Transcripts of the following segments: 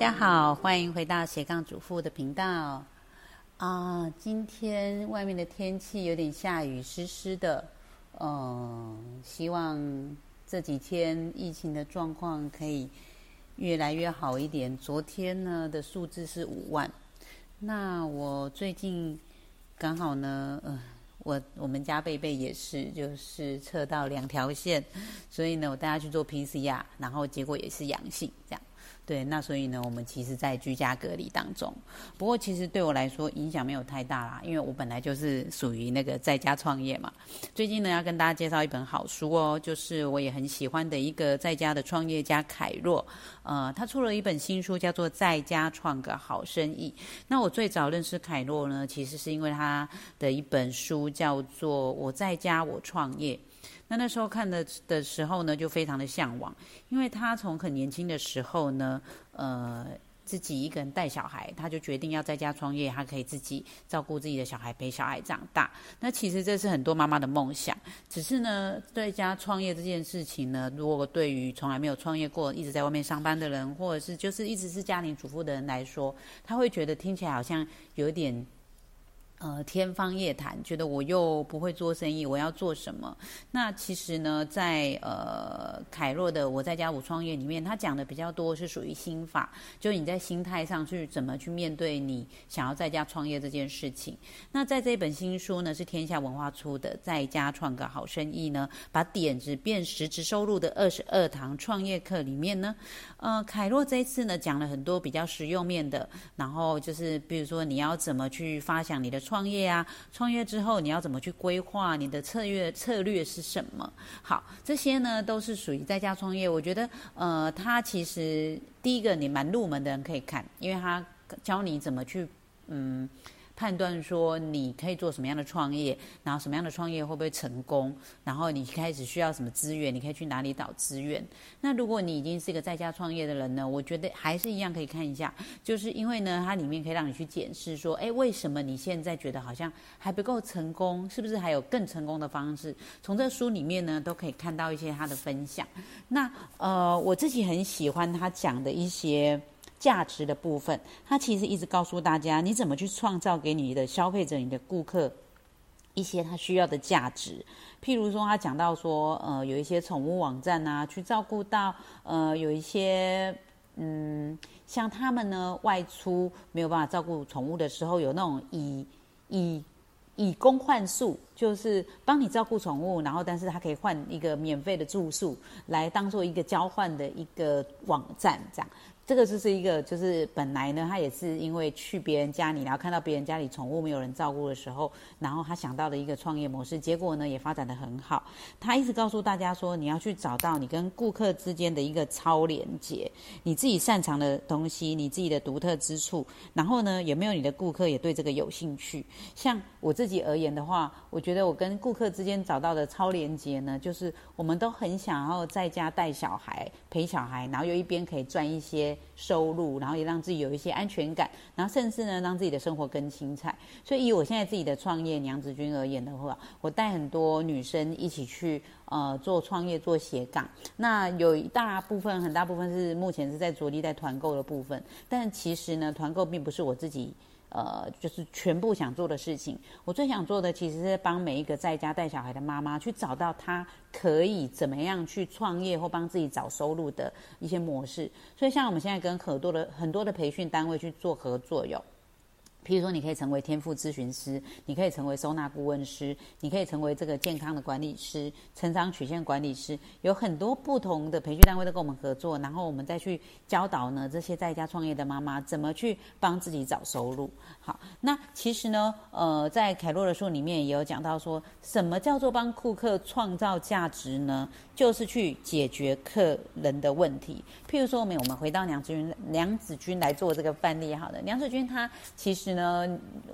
大家好，欢迎回到斜杠主妇的频道啊！今天外面的天气有点下雨，湿湿的。嗯，希望这几天疫情的状况可以越来越好一点。昨天呢的数字是五万，那我最近刚好呢，呃，我我们家贝贝也是，就是测到两条线，所以呢，我带他去做 PCR，然后结果也是阳性，这样。对，那所以呢，我们其实，在居家隔离当中。不过，其实对我来说影响没有太大啦，因为我本来就是属于那个在家创业嘛。最近呢，要跟大家介绍一本好书哦，就是我也很喜欢的一个在家的创业家凯若。呃，他出了一本新书，叫做《在家创个好生意》。那我最早认识凯若呢，其实是因为他的一本书叫做《我在家我创业》。那那时候看的的时候呢，就非常的向往，因为他从很年轻的时候呢，呃，自己一个人带小孩，他就决定要在家创业，他可以自己照顾自己的小孩，陪小孩长大。那其实这是很多妈妈的梦想，只是呢，在家创业这件事情呢，如果对于从来没有创业过、一直在外面上班的人，或者是就是一直是家庭主妇的人来说，他会觉得听起来好像有点。呃，天方夜谭，觉得我又不会做生意，我要做什么？那其实呢，在呃凯洛的《我在家我创业》里面，他讲的比较多是属于心法，就你在心态上去怎么去面对你想要在家创业这件事情。那在这本新书呢，是天下文化出的《在家创个好生意》呢，把点子变实质收入的二十二堂创业课里面呢，呃，凯洛这一次呢讲了很多比较实用面的，然后就是比如说你要怎么去发想你的。创业啊，创业之后你要怎么去规划？你的策略策略是什么？好，这些呢都是属于在家创业。我觉得，呃，它其实第一个你蛮入门的人可以看，因为它教你怎么去，嗯。判断说你可以做什么样的创业，然后什么样的创业会不会成功，然后你开始需要什么资源，你可以去哪里找资源。那如果你已经是一个在家创业的人呢，我觉得还是一样可以看一下，就是因为呢，它里面可以让你去检视说，哎，为什么你现在觉得好像还不够成功？是不是还有更成功的方式？从这书里面呢，都可以看到一些他的分享。那呃，我自己很喜欢他讲的一些。价值的部分，他其实一直告诉大家，你怎么去创造给你的消费者、你的顾客一些他需要的价值。譬如说，他讲到说，呃，有一些宠物网站啊，去照顾到，呃，有一些，嗯，像他们呢外出没有办法照顾宠物的时候，有那种以以以工换宿，就是帮你照顾宠物，然后但是他可以换一个免费的住宿，来当做一个交换的一个网站，这样。这个就是一个，就是本来呢，他也是因为去别人家里，然后看到别人家里宠物没有人照顾的时候，然后他想到的一个创业模式，结果呢也发展的很好。他一直告诉大家说，你要去找到你跟顾客之间的一个超连接，你自己擅长的东西，你自己的独特之处，然后呢有没有你的顾客也对这个有兴趣？像我自己而言的话，我觉得我跟顾客之间找到的超连接呢，就是我们都很想要在家带小孩、陪小孩，然后又一边可以赚一些。收入，然后也让自己有一些安全感，然后甚至呢，让自己的生活更精彩。所以以我现在自己的创业娘子军而言的话，我带很多女生一起去呃做创业做斜杠。那有一大部分很大部分是目前是在着力在团购的部分，但其实呢，团购并不是我自己。呃，就是全部想做的事情。我最想做的，其实是帮每一个在家带小孩的妈妈，去找到她可以怎么样去创业或帮自己找收入的一些模式。所以，像我们现在跟很多的很多的培训单位去做合作，有。譬如说，你可以成为天赋咨询师，你可以成为收纳顾问师，你可以成为这个健康的管理师、成长曲线管理师，有很多不同的培训单位都跟我们合作，然后我们再去教导呢这些在家创业的妈妈怎么去帮自己找收入。好，那其实呢，呃，在凯洛的书里面也有讲到说，什么叫做帮顾客创造价值呢？就是去解决客人的问题。譬如说，我们我们回到娘子军，娘子军来做这个范例，好的，娘子军他其实呢，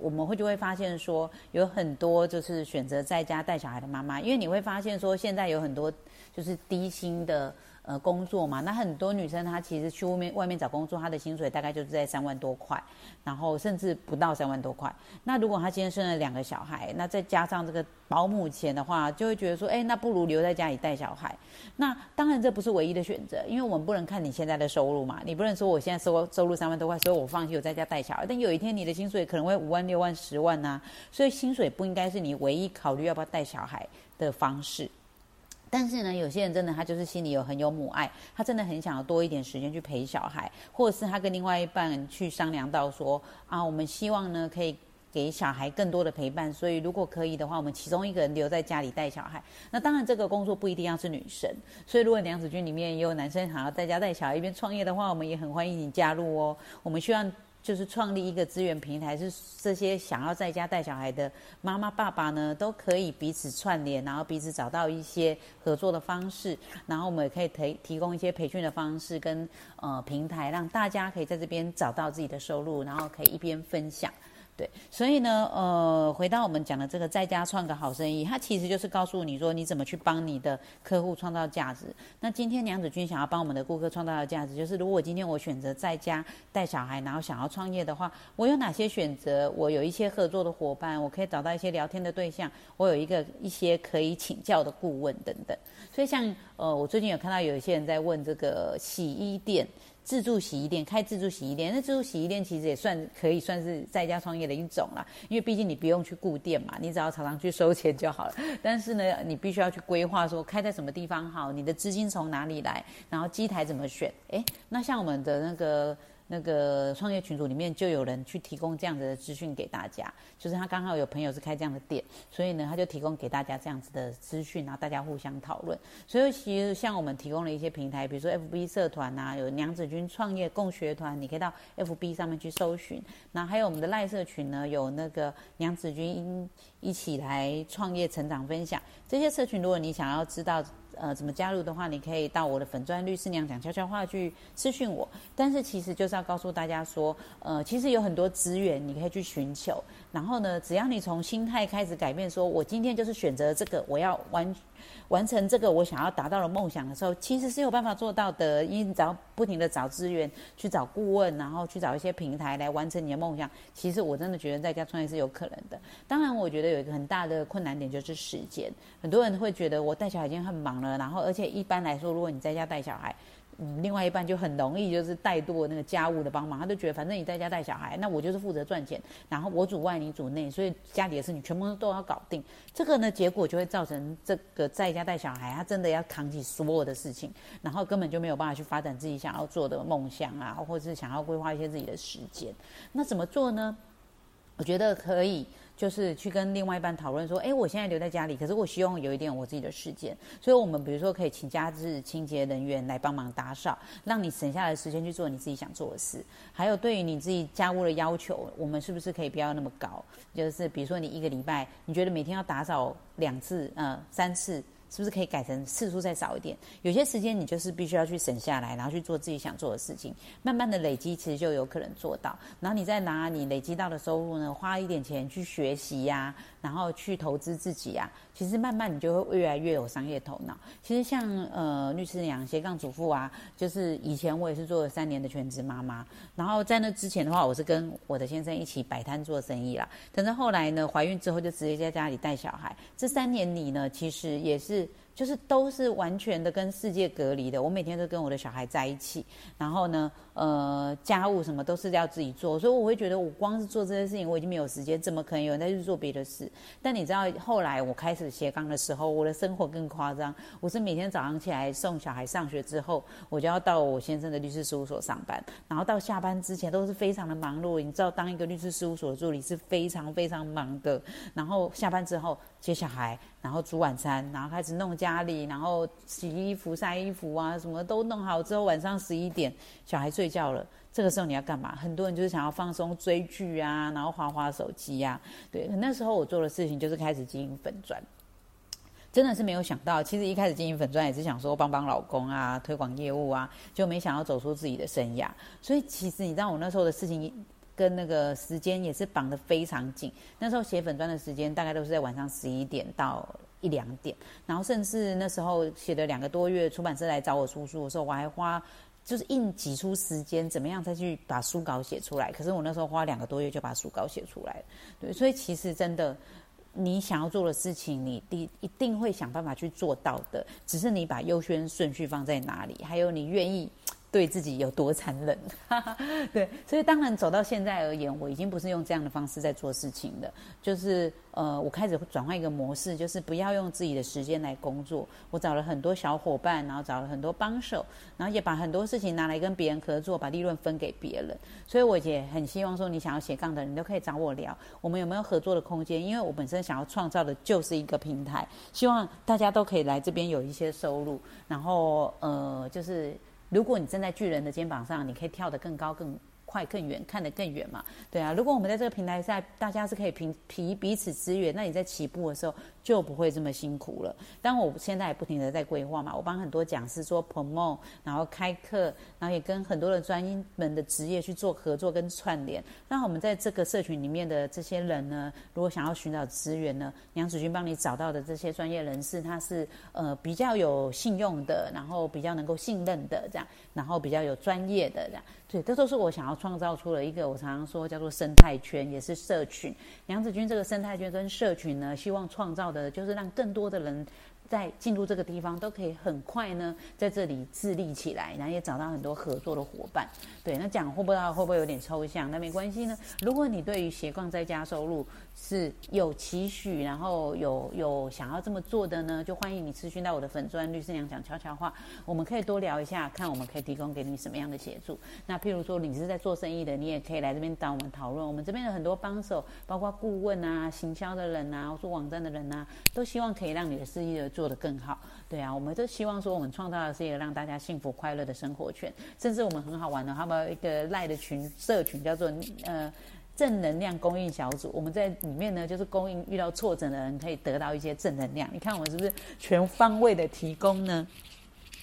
我们会就会发现说，有很多就是选择在家带小孩的妈妈，因为你会发现说，现在有很多就是低薪的。呃工作嘛。那很多女生她其实去外面外面找工作，她的薪水大概就是在三万多块，然后甚至不到三万多块。那如果她今天生了两个小孩，那再加上这个保姆钱的话，就会觉得说，哎，那不如留在家里带小孩。那当然这不是唯一的选择，因为我们不能看你现在的收入嘛，你不能说我现在收收入三万多块，所以我放弃我在家带小孩。但有一天你的薪水可能会五万、六万、十万呐，所以薪水不应该是你唯一考虑要不要带小孩的方式。但是呢，有些人真的他就是心里有很有母爱，他真的很想要多一点时间去陪小孩，或者是他跟另外一半去商量到说啊，我们希望呢可以给小孩更多的陪伴，所以如果可以的话，我们其中一个人留在家里带小孩。那当然这个工作不一定要是女生，所以如果娘子军里面也有男生想要在家带小孩一边创业的话，我们也很欢迎你加入哦。我们希望。就是创立一个资源平台，是这些想要在家带小孩的妈妈爸爸呢，都可以彼此串联，然后彼此找到一些合作的方式，然后我们也可以提提供一些培训的方式跟呃平台，让大家可以在这边找到自己的收入，然后可以一边分享。对，所以呢，呃，回到我们讲的这个在家创个好生意，它其实就是告诉你说你怎么去帮你的客户创造价值。那今天娘子军想要帮我们的顾客创造的价值，就是如果今天我选择在家带小孩，然后想要创业的话，我有哪些选择？我有一些合作的伙伴，我可以找到一些聊天的对象，我有一个一些可以请教的顾问等等。所以像呃，我最近有看到有一些人在问这个洗衣店。自助洗衣店开自助洗衣店，那自助洗衣店其实也算可以算是在家创业的一种啦，因为毕竟你不用去顾店嘛，你只要常常去收钱就好了。但是呢，你必须要去规划说开在什么地方好，你的资金从哪里来，然后机台怎么选。诶，那像我们的那个。那个创业群组里面就有人去提供这样子的资讯给大家，就是他刚好有朋友是开这样的店，所以呢他就提供给大家这样子的资讯，然后大家互相讨论。所以其实像我们提供了一些平台，比如说 FB 社团呐，有娘子军创业共学团，你可以到 FB 上面去搜寻。那还有我们的赖社群呢，有那个娘子军一起来创业成长分享。这些社群如果你想要知道。呃，怎么加入的话，你可以到我的粉钻律师娘讲悄悄话去私讯我。但是其实就是要告诉大家说，呃，其实有很多资源你可以去寻求。然后呢，只要你从心态开始改变，说我今天就是选择这个，我要完完成这个我想要达到的梦想的时候，其实是有办法做到的。因为你只要不停的找资源，去找顾问，然后去找一些平台来完成你的梦想。其实我真的觉得在家创业是有可能的。当然，我觉得有一个很大的困难点就是时间。很多人会觉得我带小孩已经很忙了，然后而且一般来说，如果你在家带小孩。嗯，另外一半就很容易就是怠惰那个家务的帮忙，他就觉得反正你在家带小孩，那我就是负责赚钱，然后我主外你主内，所以家里的事你全部都要搞定。这个呢，结果就会造成这个在家带小孩，他真的要扛起所有的事情，然后根本就没有办法去发展自己想要做的梦想啊，或者是想要规划一些自己的时间。那怎么做呢？我觉得可以。就是去跟另外一半讨论说，哎，我现在留在家里，可是我希望有一点我自己的时间，所以我们比如说可以请家事清洁人员来帮忙打扫，让你省下来的时间去做你自己想做的事。还有对于你自己家务的要求，我们是不是可以不要那么高？就是比如说你一个礼拜，你觉得每天要打扫两次，呃，三次。是不是可以改成次数再少一点？有些时间你就是必须要去省下来，然后去做自己想做的事情，慢慢的累积，其实就有可能做到。然后你再拿你累积到的收入呢，花一点钱去学习呀，然后去投资自己啊，其实慢慢你就会越来越有商业头脑。其实像呃律师娘斜杠主妇啊，就是以前我也是做了三年的全职妈妈，然后在那之前的话，我是跟我的先生一起摆摊做生意啦。但是后来呢，怀孕之后就直接在家里带小孩。这三年里呢，其实也是。就是都是完全的跟世界隔离的。我每天都跟我的小孩在一起，然后呢。呃，家务什么都是要自己做，所以我会觉得我光是做这些事情，我已经没有时间，怎么可能有人再去做别的事？但你知道，后来我开始斜杠的时候，我的生活更夸张。我是每天早上起来送小孩上学之后，我就要到我先生的律师事务所上班，然后到下班之前都是非常的忙碌。你知道，当一个律师事务所助理是非常非常忙的。然后下班之后接小孩，然后煮晚餐，然后开始弄家家里，然后洗衣服、晒衣服啊，什么都弄好之后，晚上十一点小孩睡。觉了，这个时候你要干嘛？很多人就是想要放松、追剧啊，然后划划手机呀。对，那时候我做的事情就是开始经营粉砖，真的是没有想到，其实一开始经营粉钻也是想说帮帮老公啊，推广业务啊，就没想要走出自己的生涯。所以其实你知道，我那时候的事情跟那个时间也是绑得非常紧。那时候写粉钻的时间大概都是在晚上十一点到。一两点，然后甚至那时候写了两个多月，出版社来找我出书的时候，我还花就是硬挤出时间，怎么样再去把书稿写出来。可是我那时候花两个多月就把书稿写出来对，所以其实真的。你想要做的事情，你第一定会想办法去做到的，只是你把优先顺序放在哪里，还有你愿意。对自己有多残忍？对，所以当然走到现在而言，我已经不是用这样的方式在做事情的，就是呃，我开始转换一个模式，就是不要用自己的时间来工作。我找了很多小伙伴，然后找了很多帮手，然后也把很多事情拿来跟别人合作，把利润分给别人。所以我也很希望说，你想要斜杠的人都可以找我聊，我们有没有合作的空间？因为我本身想要创造的就是一个平台，希望大家都可以来这边有一些收入，然后呃，就是。如果你站在巨人的肩膀上，你可以跳得更高、更。快更远，看得更远嘛？对啊，如果我们在这个平台上，大家是可以平彼彼此支援，那你在起步的时候就不会这么辛苦了。但我现在也不停的在规划嘛，我帮很多讲师做 promo，然后开课，然后也跟很多的专门的职业去做合作跟串联。那我们在这个社群里面的这些人呢，如果想要寻找资源呢，杨子君帮你找到的这些专业人士，他是呃比较有信用的，然后比较能够信任的这样，然后比较有专业的这样。对，这都是我想要创造出了一个我常常说叫做生态圈，也是社群。杨子君这个生态圈跟社群呢，希望创造呃就是让更多的人。在进入这个地方都可以很快呢，在这里自立起来，然后也找到很多合作的伙伴。对，那讲会不会会不会有点抽象？那没关系呢。如果你对于斜杠在家收入是有期许，然后有有想要这么做的呢，就欢迎你咨询到我的粉钻律师娘讲悄悄话，我们可以多聊一下，看我们可以提供给你什么样的协助。那譬如说你是在做生意的，你也可以来这边找我们讨论。我们这边有很多帮手，包括顾问啊、行销的人啊、做网站的人啊，都希望可以让你的事业。做得更好，对啊，我们都希望说，我们创造的是一个让大家幸福快乐的生活圈，甚至我们很好玩的，他们一个赖的群社群，叫做呃正能量供应小组，我们在里面呢，就是供应遇到挫折的人可以得到一些正能量。你看我们是不是全方位的提供呢？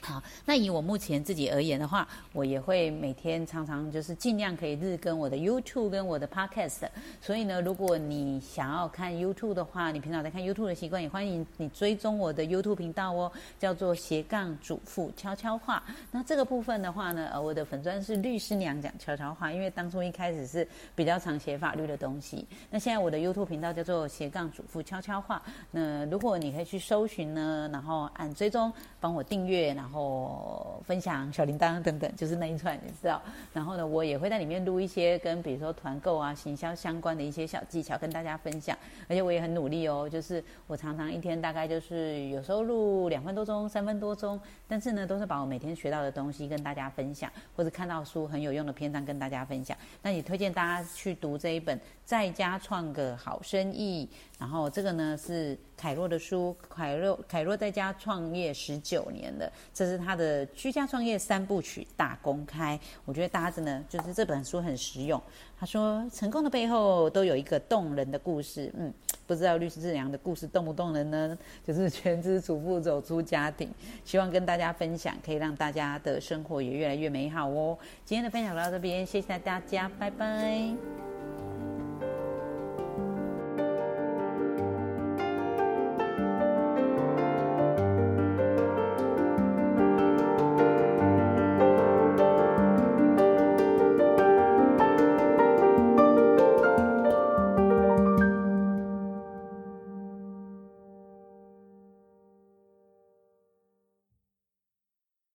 好，那以我目前自己而言的话，我也会每天常常就是尽量可以日更我的 YouTube 跟我的 Podcast。所以呢，如果你想要看 YouTube 的话，你平常在看 YouTube 的习惯，也欢迎你追踪我的 YouTube 频道哦，叫做斜杠主妇悄悄话。那这个部分的话呢，呃，我的粉砖是律师娘讲悄悄话，因为当初一开始是比较常写法律的东西。那现在我的 YouTube 频道叫做斜杠主妇悄悄话。那如果你可以去搜寻呢，然后按追踪，帮我订阅，然后。然后分享小铃铛等等，就是那一串，你知道。然后呢，我也会在里面录一些跟比如说团购啊、行销相关的一些小技巧，跟大家分享。而且我也很努力哦，就是我常常一天大概就是有时候录两分多钟、三分多钟，但是呢，都是把我每天学到的东西跟大家分享，或者看到书很有用的篇章跟大家分享。那也推荐大家去读这一本《在家创个好生意》。然后这个呢是凯洛的书，凯洛凯洛在家创业十九年了，这是他的居家创业三部曲大公开。我觉得大家真的就是这本书很实用。他说成功的背后都有一个动人的故事。嗯，不知道律师志良的故事动不动人呢？就是全职主妇走出家庭，希望跟大家分享，可以让大家的生活也越来越美好哦。今天的分享到这边，谢谢大家，拜拜。